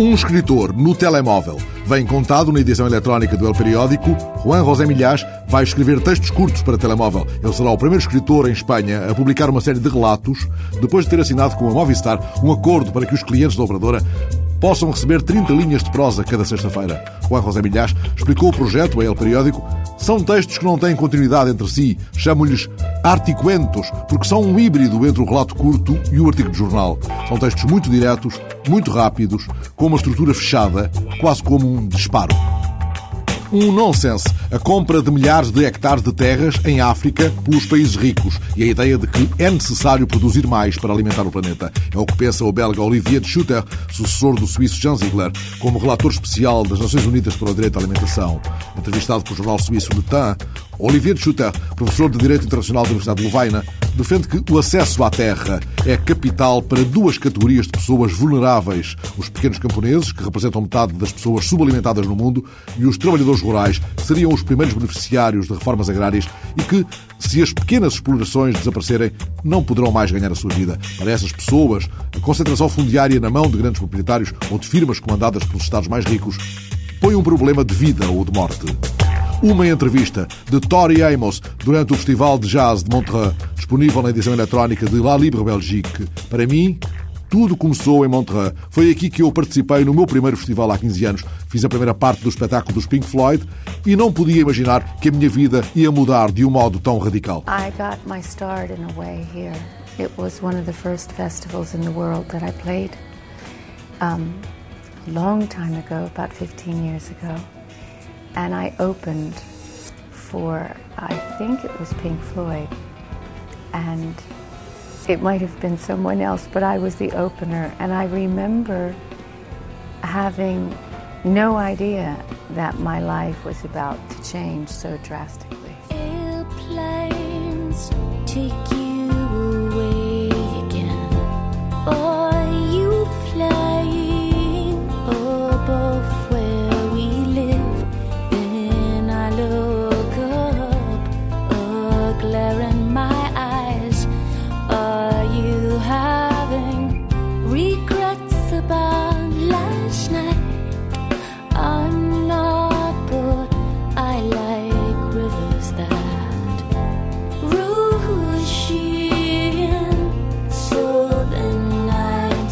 Um escritor no telemóvel. Vem contado na edição eletrónica do El Periódico. Juan José Milhás vai escrever textos curtos para telemóvel. Ele será o primeiro escritor em Espanha a publicar uma série de relatos, depois de ter assinado com a Movistar um acordo para que os clientes da operadora possam receber 30 linhas de prosa cada sexta-feira. Juan José Milhás explicou o projeto a El Periódico. São textos que não têm continuidade entre si. Chamo-lhes articuentos, porque são um híbrido entre o relato curto e o artigo de jornal. São textos muito diretos, muito rápidos, com uma estrutura fechada, quase como um disparo. Um nonsense. A compra de milhares de hectares de terras em África pelos países ricos e a ideia de que é necessário produzir mais para alimentar o planeta. É o que pensa o belga Olivier de Schutter, sucessor do suíço Jean Ziegler, como relator especial das Nações Unidas para o Direito à Alimentação. Entrevistado pelo jornal suíço Le Temps, Olivier de Schutter, professor de Direito Internacional da Universidade de Louvaina, defende que o acesso à terra é capital para duas categorias de pessoas vulneráveis: os pequenos camponeses, que representam metade das pessoas subalimentadas no mundo, e os trabalhadores rurais, que seriam os primeiros beneficiários de reformas agrárias e que, se as pequenas explorações desaparecerem, não poderão mais ganhar a sua vida. Para essas pessoas, a concentração fundiária na mão de grandes proprietários ou de firmas comandadas pelos Estados mais ricos põe um problema de vida ou de morte. Uma entrevista de Tori Amos durante o Festival de Jazz de Montreux, disponível na edição eletrónica de La Libre Belgique. Para mim, tudo começou em Montreux. Foi aqui que eu participei no meu primeiro festival há 15 anos. Fiz a primeira parte do espetáculo dos Pink Floyd e não podia imaginar que a minha vida ia mudar de um modo tão radical. I got my start in a way here. It was one of the first festivals in the world that I played. Um, long time ago, about 15 years ago. And I opened for, I think it was Pink Floyd, and it might have been someone else, but I was the opener, and I remember having no idea that my life was about to change so drastically. Airplanes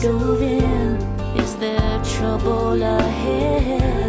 dove in. Is there trouble ahead?